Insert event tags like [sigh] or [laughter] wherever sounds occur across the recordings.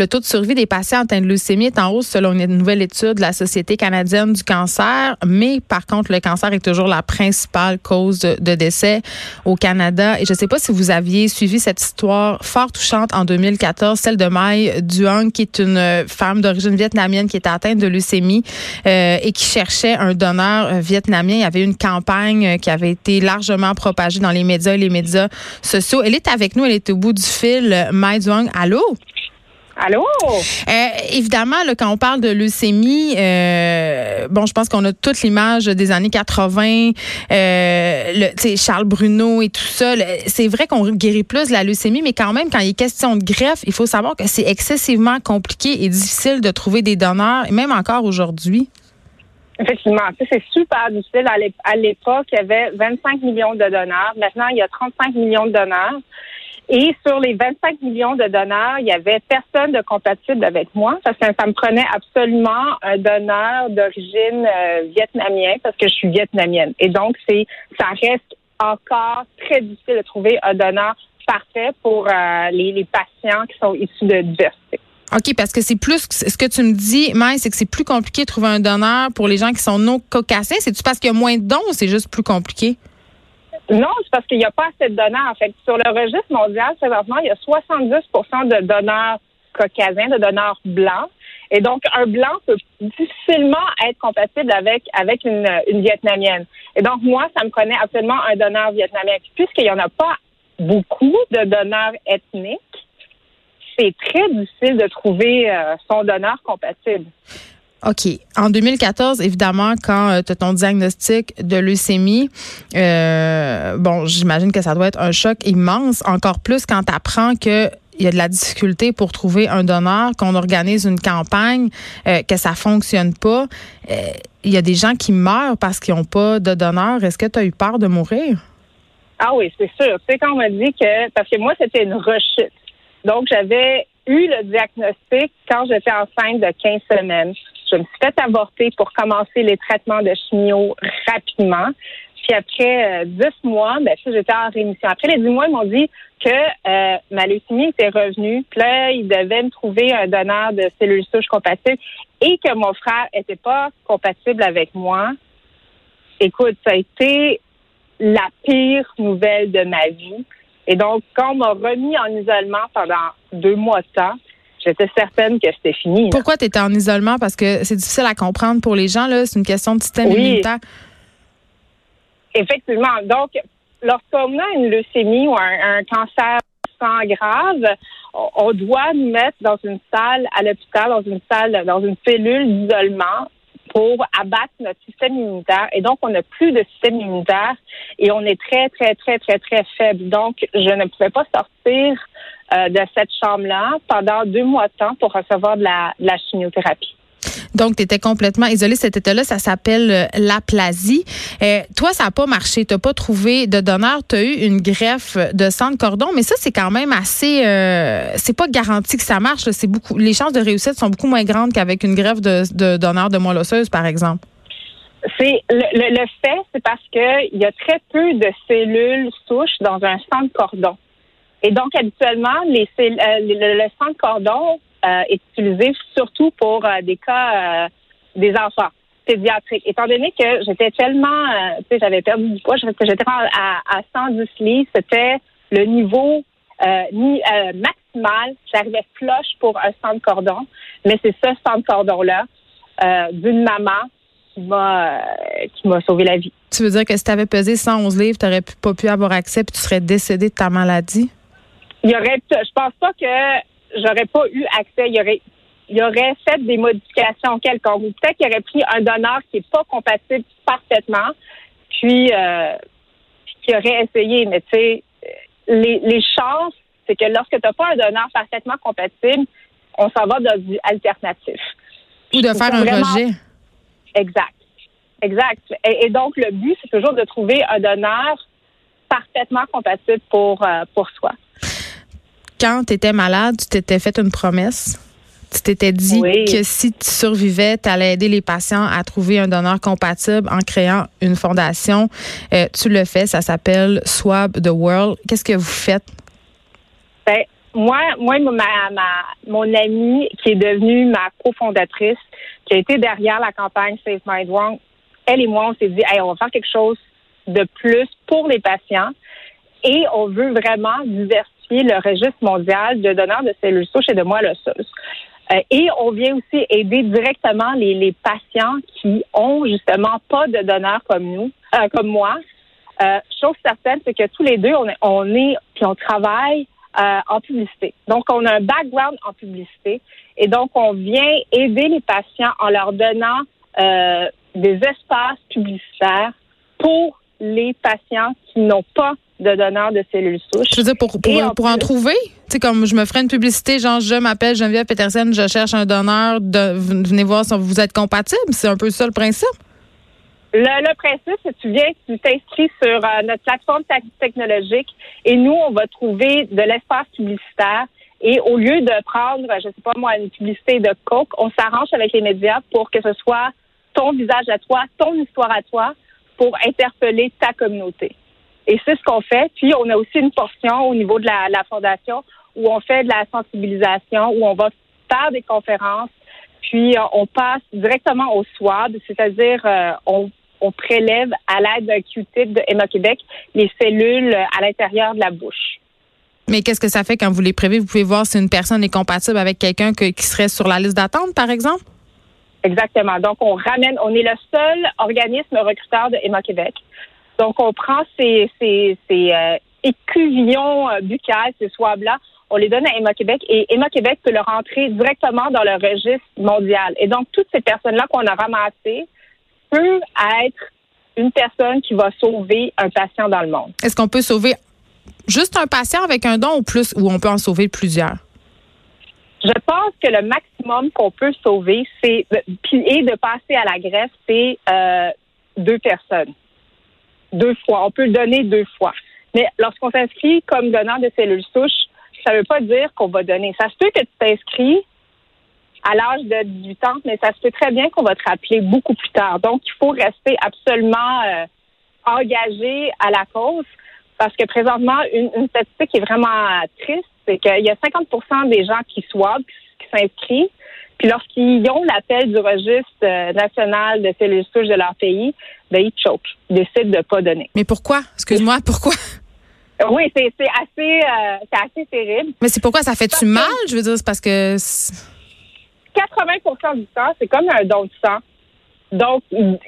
Le taux de survie des patients atteints de leucémie est en hausse selon une nouvelle étude de la Société canadienne du cancer. Mais par contre, le cancer est toujours la principale cause de, décès au Canada. Et je ne sais pas si vous aviez suivi cette histoire fort touchante en 2014, celle de Mai Duong, qui est une femme d'origine vietnamienne qui était atteinte de leucémie euh, et qui cherchait un donneur vietnamien. Il y avait une campagne qui avait été largement propagée dans les médias et les médias sociaux. Elle est avec nous, elle est au bout du fil. Mai Duong, allô? Allô? Euh, évidemment, là, quand on parle de leucémie, euh, bon, je pense qu'on a toute l'image des années 80, euh, le, Charles Bruno et tout ça. C'est vrai qu'on guérit plus de la leucémie, mais quand même, quand il est question de greffe, il faut savoir que c'est excessivement compliqué et difficile de trouver des donneurs, même encore aujourd'hui. Effectivement, c'est super difficile. À l'époque, il y avait 25 millions de donneurs. Maintenant, il y a 35 millions de donneurs. Et sur les 25 millions de donneurs, il y avait personne de compatible avec moi parce que ça me prenait absolument un donneur d'origine euh, vietnamienne parce que je suis vietnamienne. Et donc, c'est ça reste encore très difficile de trouver un donneur parfait pour euh, les, patients qui sont issus de diversité. OK, parce que c'est plus, ce que tu me dis, Maï, c'est que c'est plus compliqué de trouver un donneur pour les gens qui sont non caucasiens. C'est-tu parce qu'il y a moins de dons ou c'est juste plus compliqué? Non, c'est parce qu'il n'y a pas assez de donneurs. En fait, sur le registre mondial, présentement, il y a 70% de donneurs caucasiens, de donneurs blancs. Et donc, un blanc peut difficilement être compatible avec, avec une, vietnamienne. Et donc, moi, ça me prenait absolument un donneur vietnamien. Puisqu'il n'y en a pas beaucoup de donneurs ethniques, c'est très difficile de trouver euh, son donneur compatible. OK. En 2014, évidemment, quand euh, tu as ton diagnostic de leucémie, euh, bon, j'imagine que ça doit être un choc immense, encore plus quand tu apprends que il y a de la difficulté pour trouver un donneur, qu'on organise une campagne, euh, que ça fonctionne pas. Il y a des gens qui meurent parce qu'ils n'ont pas de donneur. Est-ce que tu as eu peur de mourir? Ah oui, c'est sûr. Tu sais, quand on m'a dit que, parce que moi, c'était une rechute. Donc, j'avais eu le diagnostic quand j'étais enceinte de 15 semaines. Je me suis fait avorter pour commencer les traitements de chimio rapidement. Puis après euh, dix mois, ben j'étais en rémission. Après les dix mois, ils m'ont dit que euh, ma leucémie était revenue. Puis là, ils devaient me trouver un donneur de cellules souches compatibles et que mon frère était pas compatible avec moi. Écoute, ça a été la pire nouvelle de ma vie. Et donc, quand on m'a remis en isolement pendant deux mois de temps, j'étais certaine que c'était fini. Pourquoi tu étais en isolement? Parce que c'est difficile à comprendre pour les gens. là. C'est une question de système immunitaire. Effectivement. Donc, lorsqu'on a une leucémie ou un, cancer sans grave, on doit nous mettre dans une salle à l'hôpital, dans une salle, dans une cellule d'isolement pour abattre notre système immunitaire. Et donc, on n'a plus de système immunitaire et on est très, très, très, très, très faible. Donc, je ne pouvais pas sortir euh, de cette chambre-là pendant deux mois de temps pour recevoir de la, chimiothérapie. Donc, tu étais complètement isolée. Cet état-là, ça s'appelle euh, l'aplasie. Euh, toi, ça n'a pas marché. Tu n'as pas trouvé de donneur. Tu as eu une greffe de sang de cordon, mais ça, c'est quand même assez. c'est pas garanti que ça marche. Les chances de réussite sont beaucoup moins grandes qu'avec une greffe de, donneur de moelle osseuse, par exemple. C'est le, fait, c'est parce qu'il y a très peu de cellules souches dans un sang de cordon. Et donc, habituellement, euh, le, sang de cordon euh, est utilisé surtout pour euh, des cas des enfants pédiatriques. Étant donné que j'étais tellement, tu sais, j'avais perdu du poids, j'étais à, à 110 livres, c'était le niveau ni, maximal. J'arrivais floche pour un sang de cordon, mais c'est ce sang de cordon-là d'une maman qui m'a qui m'a sauvé la vie. Tu veux dire que si tu avais pesé 111 livres, tu n'aurais pas pu avoir accès puis tu serais décédé de ta maladie? il y aurait, je pense pas que j'aurais pas eu accès. Il y aurait, il aurait fait des modifications quelconques. Ou peut-être qu'il aurait pris un donneur qui est pas compatible parfaitement, puis euh, qui aurait essayé. Mais tu sais, les, les chances, c'est que lorsque tu n'as pas un donneur parfaitement compatible, on s'en va dans du alternatif. Ou de faire un rejet. Exact. Exact. Et, donc, le but, c'est toujours de trouver un donneur parfaitement compatible pour, euh, pour soi quand tu étais malade, tu t'étais fait une promesse? Tu t'étais dit que si tu survivais, tu allais aider les patients à trouver un donneur compatible en créant une fondation. Euh, tu le fais, ça s'appelle Swab the World. Qu'est-ce que vous faites? Ben, moi, moi, ma, ma, mon amie qui est devenue ma cofondatrice, qui a été derrière la campagne Save My Drunk, elle et moi, on s'est dit, hey, on va faire quelque chose de plus pour les patients et on veut vraiment diversifier le registre mondial de donneurs de cellules souches et de moelle osseuse. Euh, et on vient aussi aider directement les, patients qui ont justement pas de donneurs comme nous, euh, comme moi. Euh, chose certaine, c'est que tous les deux, on est, on est puis on travaille euh, en publicité. Donc, on a un background en publicité et donc on vient aider les patients en leur donnant des espaces publicitaires pour les patients qui n'ont pas de donneurs de cellules souches. Je veux dire, pour, pour, pour en trouver, tu sais, comme je me ferais une publicité, genre, je m'appelle Geneviève Petersen, je cherche un donneur, de, venez voir si vous êtes compatible. C'est un peu ça le principe. Le, principe, c'est que tu viens, tu t'inscris sur euh, notre plateforme technologique et nous, on va trouver de l'espace publicitaire. Et au lieu de prendre, je sais pas moi, une publicité de Coke, on s'arrange avec les médias pour que ce soit ton visage à toi, ton histoire à toi, pour interpeller ta communauté. Et c'est ce qu'on fait. Puis, on a aussi une portion au niveau de la, la fondation où on fait de la sensibilisation, où on va faire des conférences, puis euh, on passe directement au SWAB, c'est-à-dire euh, on on prélève à l'aide d'un Q-tip de Héma-Québec les cellules à l'intérieur de la bouche. Mais qu'est-ce que ça fait quand vous les prévez? Vous pouvez voir si une personne est compatible avec quelqu'un qui serait sur la liste d'attente, par exemple? Exactement. Donc, on ramène, on est le seul organisme recruteur de Héma-Québec. Donc, on prend ces, ces, ces euh, écuvillons euh, buccales, ces swabs-là, on les donne à Héma-Québec et Héma-Québec peut le rentrer directement dans le registre mondial. Et donc, toutes ces personnes-là qu'on a ramassées, peut être une personne qui va sauver un patient dans le monde. Est-ce qu'on peut sauver juste un patient avec un don ou plus, ou on peut en sauver plusieurs? Je pense que le maximum qu'on peut sauver, c'est et de passer à la greffe, c'est euh, deux personnes, deux fois. On peut le donner deux fois. Mais lorsqu'on s'inscrit comme donneur de cellules souches, ça ne veut pas dire qu'on va donner. Ça se peut que tu t'inscris à l'âge de 18 ans, mais ça se fait très bien qu'on va te rappeler beaucoup plus tard. Donc, il faut rester absolument euh, engagé à la cause parce que présentement, une, statistique qui est vraiment triste, c'est qu'il y a 50% des gens qui qui s'inscrivent, puis lorsqu'ils ont l'appel du registre euh, national de cellules souches de leur pays, ben, ils choquent, ils décident de ne pas donner. Mais pourquoi? Excuse-moi, pourquoi? Oui, c'est assez, euh, assez terrible. Mais c'est pourquoi ça fait-tu mal? Je veux dire, c'est parce que 80% du temps, c'est comme un don de sang. Donc, il,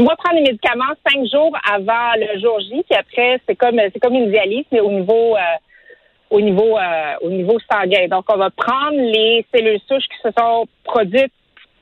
tu dois prendre les médicaments cinq jours avant le jour J, puis après, c'est comme c'est comme une dialyse, mais au niveau euh, au niveau euh, au niveau sanguin. Donc, on va prendre les cellules souches qui se sont produites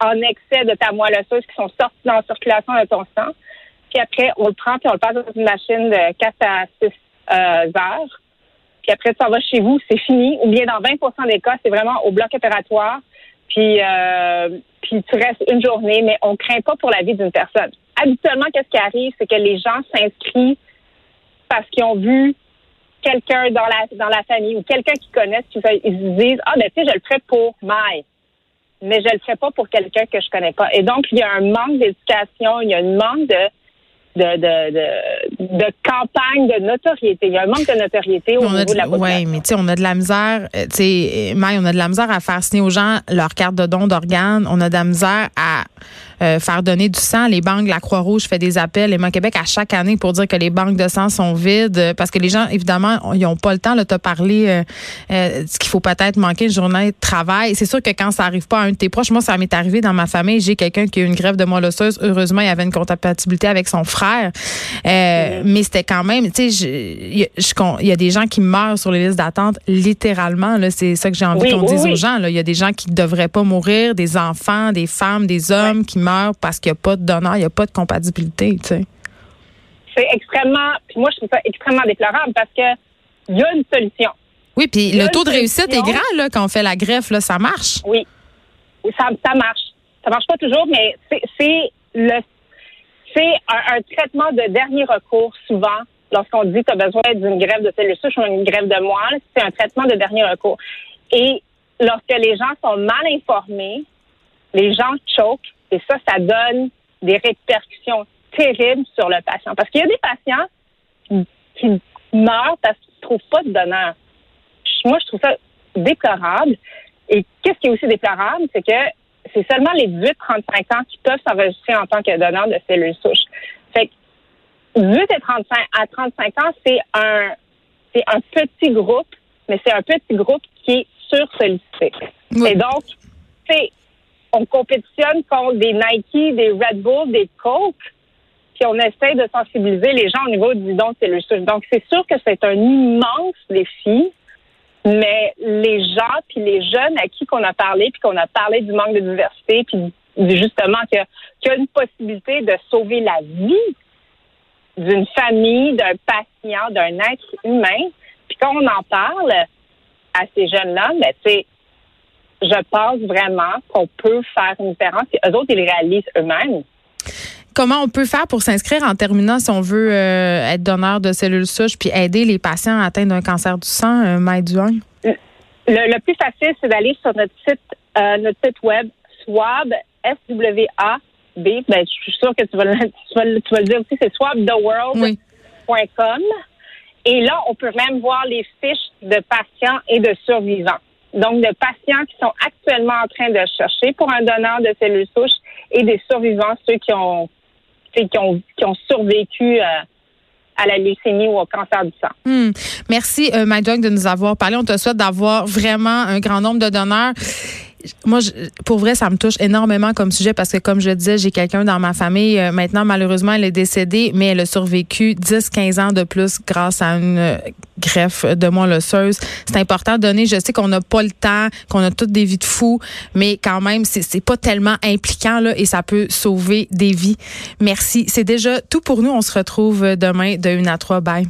en excès de ta moelle osseuse, qui sont sorties dans la circulation de ton sang. Puis après, on le prend puis on le passe dans une machine de 4 à 6 euh, heures. Puis après, ça va chez vous, c'est fini. Ou bien dans 20% des cas, c'est vraiment au bloc opératoire puis, euh, puis tu restes une journée, mais on craint pas pour la vie d'une personne. Habituellement, qu'est-ce qui arrive, c'est que les gens s'inscrivent parce qu'ils ont vu quelqu'un dans la dans la famille ou quelqu'un qu'ils connaissent, qui ils se disent ah ben tu sais je le ferai pour Maï, mais je le ferai pas pour quelqu'un que je connais pas. Et donc il y a un manque d'éducation, il y a un manque de de, de, de, campagne de notoriété. Il y a un manque de notoriété au niveau de, la population. Oui, mais tu sais, on a de la misère, euh, tu sais, on a de la misère à faire signer aux gens leur carte de don d'organes. On a de la misère à euh, faire donner du sang. Les banques, la Croix-Rouge fait des appels, les Québec à chaque année pour dire que les banques de sang sont vides euh, parce que les gens, évidemment, ils n'ont pas le temps. de te parler euh, ce qu'il faut peut-être manquer une journée de travail. C'est sûr que quand ça arrive pas à un de tes proches, moi, ça m'est arrivé dans ma famille. J'ai quelqu'un qui a une grève de moelle osseuse. Heureusement, il avait une compatibilité avec son frère. Mais c'était quand même, tu sais, il y, a des gens qui meurent sur les listes d'attente, littéralement. C'est ça que j'ai envie qu'on dise aux gens. Il y a des gens qui ne devraient pas mourir, des enfants, des femmes, des hommes qui meurent parce qu'il n'y a pas de donneur, il n'y a pas de compatibilité, tu sais. C'est extrêmement, puis moi, je trouve ça extrêmement déplorable parce que il y a une solution. Oui, puis le taux de réussite est grand, là, quand on fait la greffe, là, ça marche. Oui. Ça, ça marche. Ça marche pas toujours, mais c'est le c'est un, traitement de dernier recours souvent lorsqu'on dit que tu as besoin d'une grève de cellules souches ou une grève de moelle, c'est un traitement de dernier recours. Et lorsque les gens sont mal informés, les gens choquent et ça, ça donne des répercussions terribles sur le patient. Parce qu'il y a des patients qui, meurent parce qu'ils ne trouvent pas de donneur. Moi, je trouve ça déplorable. Et qu'est-ce qui est aussi déplorable, c'est que c'est seulement les 18-35 ans qui peuvent s'enregistrer en tant que donneur de cellules souches. Fait que 18 et 35 à 35 ans, c'est un c'est un petit groupe, mais c'est un petit groupe qui est sur-sollicité. Et donc, c'est on compétitionne contre des Nike, des Red Bull, des Coke, puis on essaie de sensibiliser les gens au niveau du don de. Donc, c'est sûr que c'est un immense défi. Mais les gens, puis les jeunes à qui qu'on a parlé, puis qu'on a parlé du manque de diversité, puis justement qu'il y, a une possibilité de sauver la vie d'une famille, d'un patient, d'un être humain. Puis quand on en parle à ces jeunes-là, ben, tu je pense vraiment qu'on peut faire une différence. Et eux autres, ils les réalisent eux-mêmes. Comment on peut faire pour s'inscrire en terminant si on veut euh, être donneur de cellules souches puis aider les patients atteints d'un cancer du sang, euh, Le, le, plus facile, c'est d'aller sur notre site, euh, notre site web swab, S-W-A-B. Ben, je suis sûre que [laughs] tu vas, le, tu vas, le dire aussi, c'est swabtheworld.com. Et là, on peut même voir les fiches de patients et de survivants. Donc, de patients qui sont actuellement en train de chercher pour un donneur de cellules souches et des survivants, ceux qui ont qui ont, qui ont survécu euh, à la leucémie ou au cancer du sang. Hmm. Merci, euh, de nous avoir parlé. On te souhaite d'avoir vraiment un grand nombre de donneurs moi, pour vrai, ça me touche énormément comme sujet parce que, comme je disais, j'ai quelqu'un dans ma famille. Euh, maintenant, malheureusement, elle est décédée, mais elle a survécu 10-15 ans de plus grâce à une euh, greffe de moelle osseuse. C'est important de donner. Je sais qu'on n'a pas le temps, qu'on a toutes des vies de fous, mais quand même, c'est pas tellement impliquant là, et ça peut sauver des vies. Merci. C'est déjà tout pour nous. On se retrouve demain de 1 à 3. Bye.